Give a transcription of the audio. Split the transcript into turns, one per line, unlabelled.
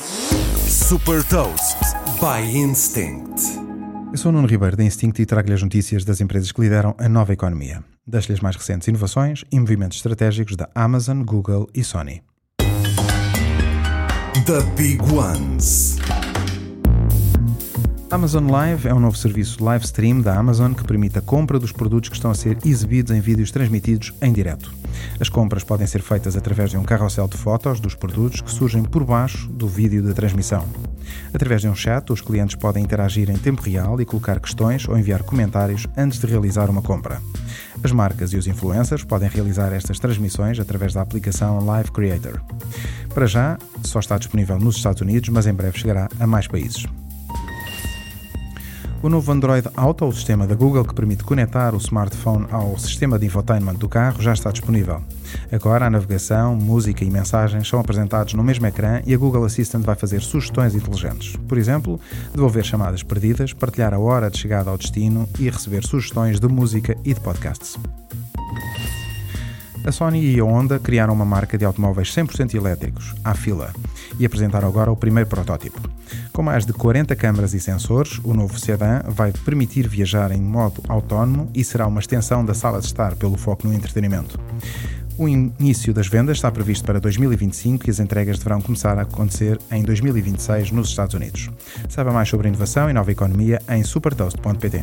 Super Toast by Instinct.
Eu sou o Nuno Ribeiro da Instinct e trago-lhe as notícias das empresas que lideram a nova economia. Das-lhe as mais recentes inovações e movimentos estratégicos da Amazon, Google e Sony.
The Big Ones.
Amazon Live é um novo serviço live stream da Amazon que permite a compra dos produtos que estão a ser exibidos em vídeos transmitidos em direto. As compras podem ser feitas através de um carrossel de fotos dos produtos que surgem por baixo do vídeo da transmissão. Através de um chat, os clientes podem interagir em tempo real e colocar questões ou enviar comentários antes de realizar uma compra. As marcas e os influencers podem realizar estas transmissões através da aplicação Live Creator. Para já, só está disponível nos Estados Unidos, mas em breve chegará a mais países. O novo Android Auto, o sistema da Google que permite conectar o smartphone ao sistema de infotainment do carro, já está disponível. Agora, a navegação, música e mensagens são apresentados no mesmo ecrã e a Google Assistant vai fazer sugestões inteligentes. Por exemplo, devolver chamadas perdidas, partilhar a hora de chegada ao destino e receber sugestões de música e de podcasts. A Sony e a Honda criaram uma marca de automóveis 100% elétricos, à fila, e apresentaram agora o primeiro protótipo. Com mais de 40 câmaras e sensores, o novo sedã vai permitir viajar em modo autónomo e será uma extensão da sala de estar pelo foco no entretenimento. O início das vendas está previsto para 2025 e as entregas deverão começar a acontecer em 2026 nos Estados Unidos. Saiba mais sobre inovação e nova economia em supertoast.pt.